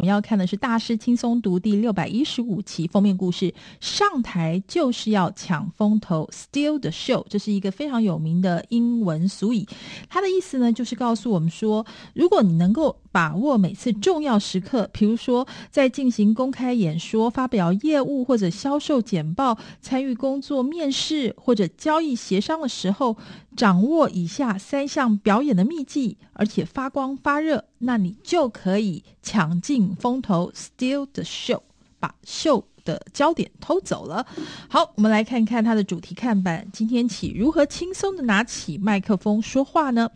我们要看的是《大师轻松读》第六百一十五期封面故事，上台就是要抢风头，steal the show，这是一个非常有名的英文俗语。它的意思呢，就是告诉我们说，如果你能够把握每次重要时刻，比如说在进行公开演说、发表业务或者销售简报、参与工作面试或者交易协商的时候，掌握以下三项表演的秘技，而且发光发热，那你就可以抢尽风头，steal the show，把秀的焦点偷走了。好，我们来看看它的主题看板。今天起，如何轻松地拿起麦克风说话呢？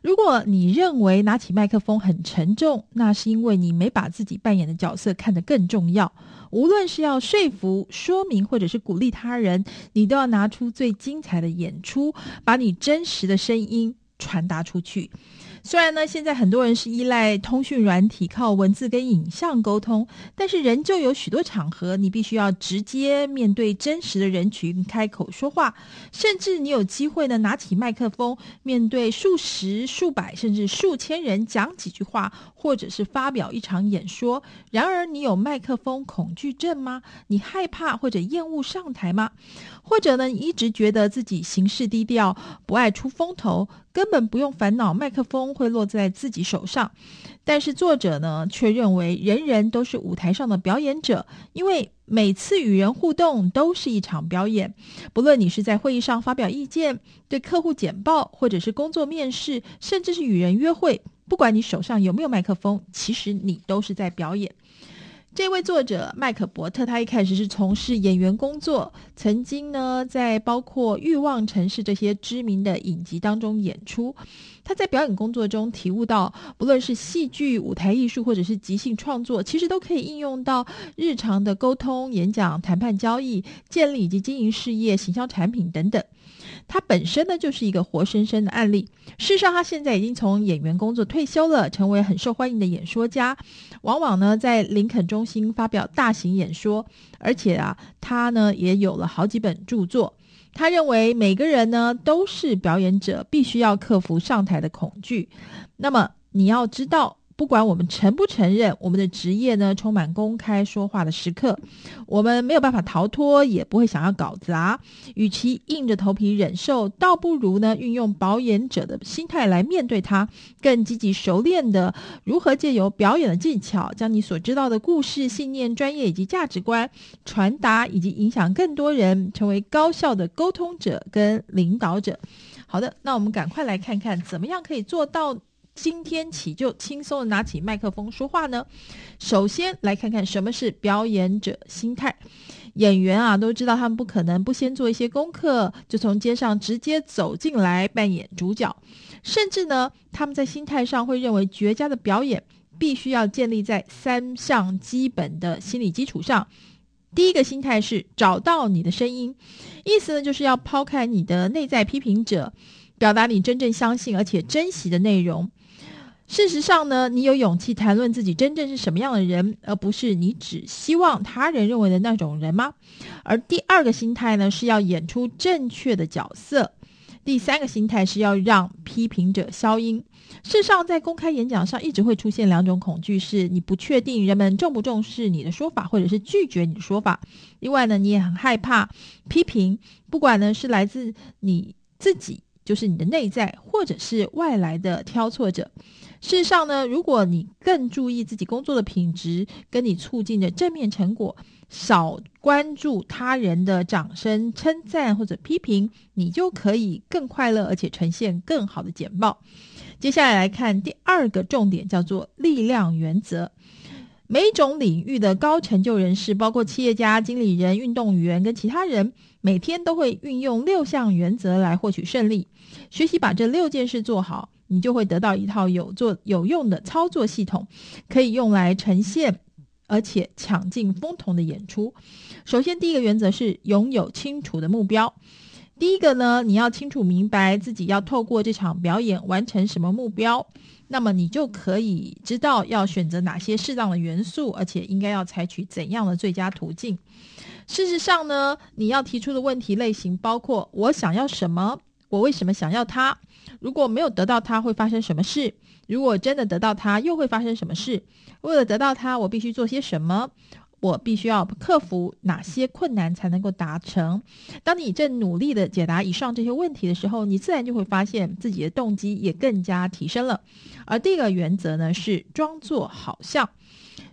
如果你认为拿起麦克风很沉重，那是因为你没把自己扮演的角色看得更重要。无论是要说服、说明，或者是鼓励他人，你都要拿出最精彩的演出，把你真实的声音传达出去。虽然呢，现在很多人是依赖通讯软体，靠文字跟影像沟通，但是仍旧有许多场合，你必须要直接面对真实的人群开口说话，甚至你有机会呢，拿起麦克风，面对数十、数百甚至数千人讲几句话，或者是发表一场演说。然而，你有麦克风恐惧症吗？你害怕或者厌恶上台吗？或者呢，你一直觉得自己行事低调，不爱出风头，根本不用烦恼麦克风会落在自己手上。但是作者呢，却认为人人都是舞台上的表演者，因为每次与人互动都是一场表演。不论你是在会议上发表意见、对客户简报，或者是工作面试，甚至是与人约会，不管你手上有没有麦克风，其实你都是在表演。这位作者麦克伯特，他一开始是从事演员工作，曾经呢在包括《欲望城市》这些知名的影集当中演出。他在表演工作中体悟到，不论是戏剧、舞台艺术，或者是即兴创作，其实都可以应用到日常的沟通、演讲、谈判、交易、建立以及经营事业、行销产品等等。他本身呢，就是一个活生生的案例。事实上，他现在已经从演员工作退休了，成为很受欢迎的演说家。往往呢，在林肯中新发表大型演说，而且啊，他呢也有了好几本著作。他认为每个人呢都是表演者，必须要克服上台的恐惧。那么你要知道。不管我们承不承认，我们的职业呢，充满公开说话的时刻，我们没有办法逃脱，也不会想要搞砸。与其硬着头皮忍受，倒不如呢，运用表演者的心态来面对它，更积极熟练的如何借由表演的技巧，将你所知道的故事、信念、专业以及价值观传达，以及影响更多人，成为高效的沟通者跟领导者。好的，那我们赶快来看看，怎么样可以做到。今天起就轻松的拿起麦克风说话呢？首先来看看什么是表演者心态。演员啊都知道，他们不可能不先做一些功课，就从街上直接走进来扮演主角。甚至呢，他们在心态上会认为，绝佳的表演必须要建立在三项基本的心理基础上。第一个心态是找到你的声音，意思呢就是要抛开你的内在批评者，表达你真正相信而且珍惜的内容。事实上呢，你有勇气谈论自己真正是什么样的人，而不是你只希望他人认为的那种人吗？而第二个心态呢，是要演出正确的角色。第三个心态是要让批评者消音。事实上，在公开演讲上，一直会出现两种恐惧：是你不确定人们重不重视你的说法，或者是拒绝你的说法。另外呢，你也很害怕批评，不管呢是来自你自己，就是你的内在，或者是外来的挑错者。事实上呢，如果你更注意自己工作的品质，跟你促进的正面成果，少关注他人的掌声、称赞或者批评，你就可以更快乐，而且呈现更好的简报。接下来来看第二个重点，叫做力量原则。每种领域的高成就人士，包括企业家、经理人、运动员跟其他人，每天都会运用六项原则来获取胜利。学习把这六件事做好。你就会得到一套有做有用的操作系统，可以用来呈现，而且抢尽风头的演出。首先，第一个原则是拥有清楚的目标。第一个呢，你要清楚明白自己要透过这场表演完成什么目标，那么你就可以知道要选择哪些适当的元素，而且应该要采取怎样的最佳途径。事实上呢，你要提出的问题类型包括：我想要什么？我为什么想要它？如果没有得到它，会发生什么事？如果真的得到它，又会发生什么事？为了得到它，我必须做些什么？我必须要克服哪些困难才能够达成？当你正努力地解答以上这些问题的时候，你自然就会发现自己的动机也更加提升了。而第一个原则呢，是装作好像。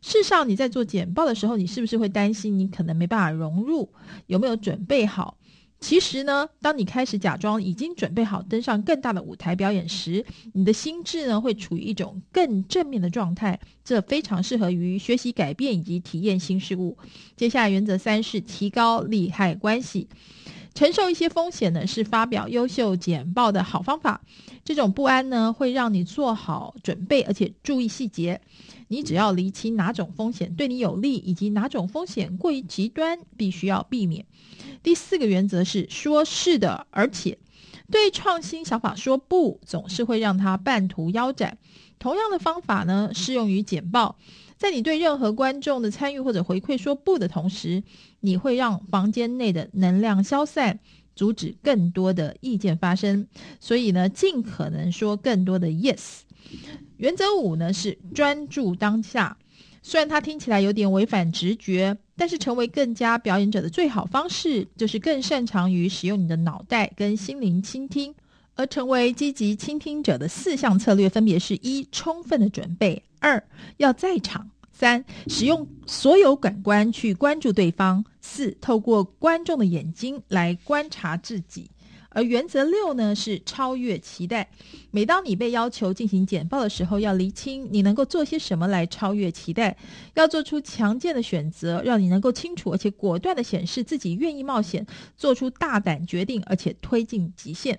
事实上，你在做简报的时候，你是不是会担心你可能没办法融入？有没有准备好？其实呢，当你开始假装已经准备好登上更大的舞台表演时，你的心智呢会处于一种更正面的状态，这非常适合于学习改变以及体验新事物。接下来原则三是提高利害关系，承受一些风险呢是发表优秀简报的好方法。这种不安呢会让你做好准备，而且注意细节。你只要厘清哪种风险对你有利，以及哪种风险过于极端，必须要避免。第四个原则是说是的，而且对创新想法说不，总是会让他半途腰斩。同样的方法呢，适用于简报。在你对任何观众的参与或者回馈说不的同时，你会让房间内的能量消散，阻止更多的意见发生。所以呢，尽可能说更多的 yes。原则五呢是专注当下。虽然它听起来有点违反直觉，但是成为更加表演者的最好方式，就是更擅长于使用你的脑袋跟心灵倾听。而成为积极倾听者的四项策略，分别是：一、充分的准备；二、要在场；三、使用所有感官去关注对方；四、透过观众的眼睛来观察自己。而原则六呢是超越期待。每当你被要求进行简报的时候，要厘清你能够做些什么来超越期待，要做出强健的选择，让你能够清楚而且果断地显示自己愿意冒险，做出大胆决定，而且推进极限。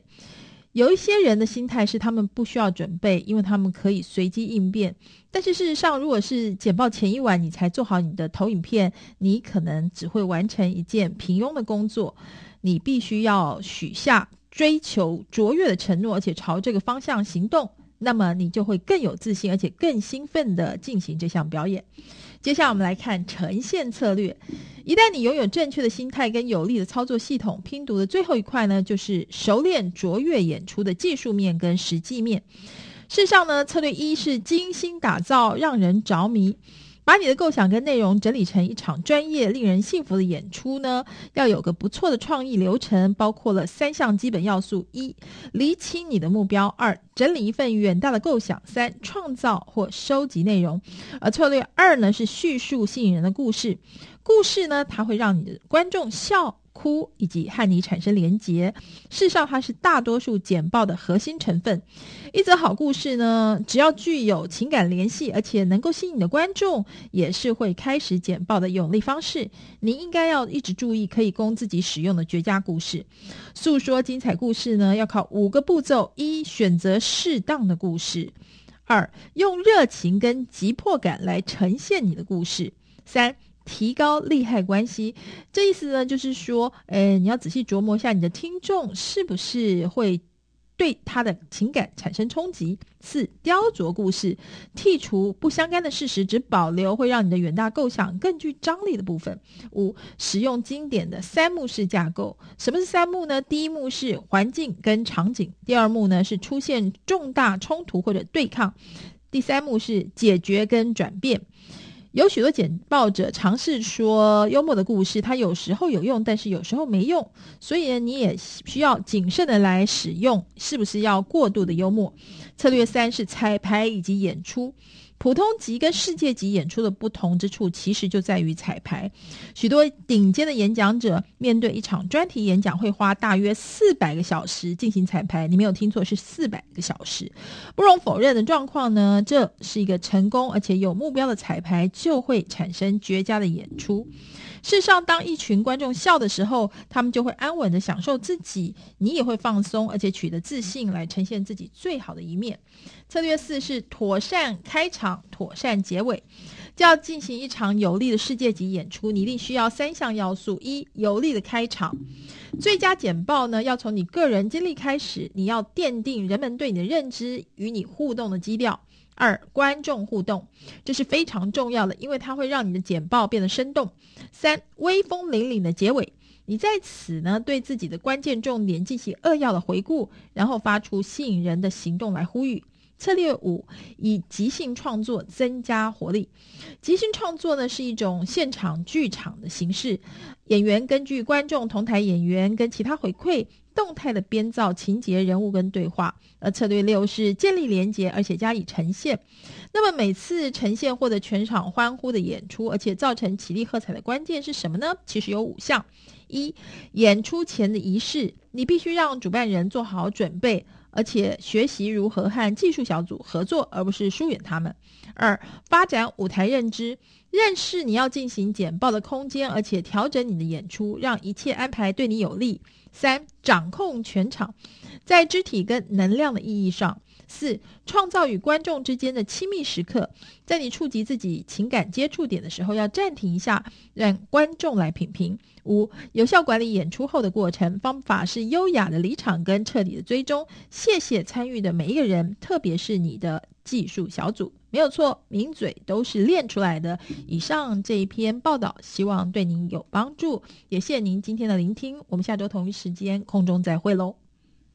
有一些人的心态是他们不需要准备，因为他们可以随机应变。但是事实上，如果是简报前一晚你才做好你的投影片，你可能只会完成一件平庸的工作。你必须要许下追求卓越的承诺，而且朝这个方向行动，那么你就会更有自信，而且更兴奋地进行这项表演。接下来我们来看呈现策略。一旦你拥有正确的心态跟有力的操作系统，拼读的最后一块呢，就是熟练卓越演出的技术面跟实际面。事实上呢，策略一是精心打造，让人着迷。把你的构想跟内容整理成一场专业、令人信服的演出呢，要有个不错的创意流程，包括了三项基本要素：一、厘清你的目标；二、整理一份远大的构想；三、创造或收集内容。而策略二呢，是叙述吸引人的故事。故事呢，它会让你的观众笑。哭以及和你产生连结，事实上它是大多数简报的核心成分。一则好故事呢，只要具有情感联系，而且能够吸引你的观众，也是会开始简报的有力方式。你应该要一直注意可以供自己使用的绝佳故事。诉说精彩故事呢，要靠五个步骤：一、选择适当的故事；二、用热情跟急迫感来呈现你的故事；三。提高利害关系，这意思呢，就是说，诶，你要仔细琢磨一下你的听众是不是会对他的情感产生冲击。四、雕琢故事，剔除不相干的事实，只保留会让你的远大构想更具张力的部分。五、使用经典的三幕式架构。什么是三幕呢？第一幕是环境跟场景，第二幕呢是出现重大冲突或者对抗，第三幕是解决跟转变。有许多简报者尝试说幽默的故事，它有时候有用，但是有时候没用，所以呢，你也需要谨慎的来使用，是不是要过度的幽默？策略三是彩排以及演出。普通级跟世界级演出的不同之处，其实就在于彩排。许多顶尖的演讲者面对一场专题演讲，会花大约四百个小时进行彩排。你没有听错，是四百个小时。不容否认的状况呢，这是一个成功而且有目标的彩排，就会产生绝佳的演出。事实上，当一群观众笑的时候，他们就会安稳的享受自己，你也会放松，而且取得自信，来呈现自己最好的一面。策略四是妥善开场，妥善结尾。就要进行一场有力的世界级演出，你一定需要三项要素：一、有力的开场。最佳简报呢，要从你个人经历开始，你要奠定人们对你的认知与你互动的基调。二、观众互动，这是非常重要的，因为它会让你的简报变得生动。三、威风凛凛的结尾，你在此呢，对自己的关键重点进行扼要的回顾，然后发出吸引人的行动来呼吁。策略五，以即兴创作增加活力。即兴创作呢，是一种现场剧场的形式，演员根据观众同台演员跟其他回馈，动态的编造情节、人物跟对话。而策略六是建立连结，而且加以呈现。那么每次呈现获得全场欢呼的演出，而且造成起立喝彩的关键是什么呢？其实有五项：一、演出前的仪式，你必须让主办人做好准备。而且学习如何和技术小组合作，而不是疏远他们。二、发展舞台认知，认识你要进行简报的空间，而且调整你的演出，让一切安排对你有利。三、掌控全场，在肢体跟能量的意义上。四、创造与观众之间的亲密时刻，在你触及自己情感接触点的时候，要暂停一下，让观众来品评。五、有效管理演出后的过程，方法是优雅的离场跟彻底的追踪。谢谢参与的每一个人，特别是你的技术小组，没有错，名嘴都是练出来的。以上这一篇报道，希望对您有帮助，也谢谢您今天的聆听。我们下周同一时间空中再会喽。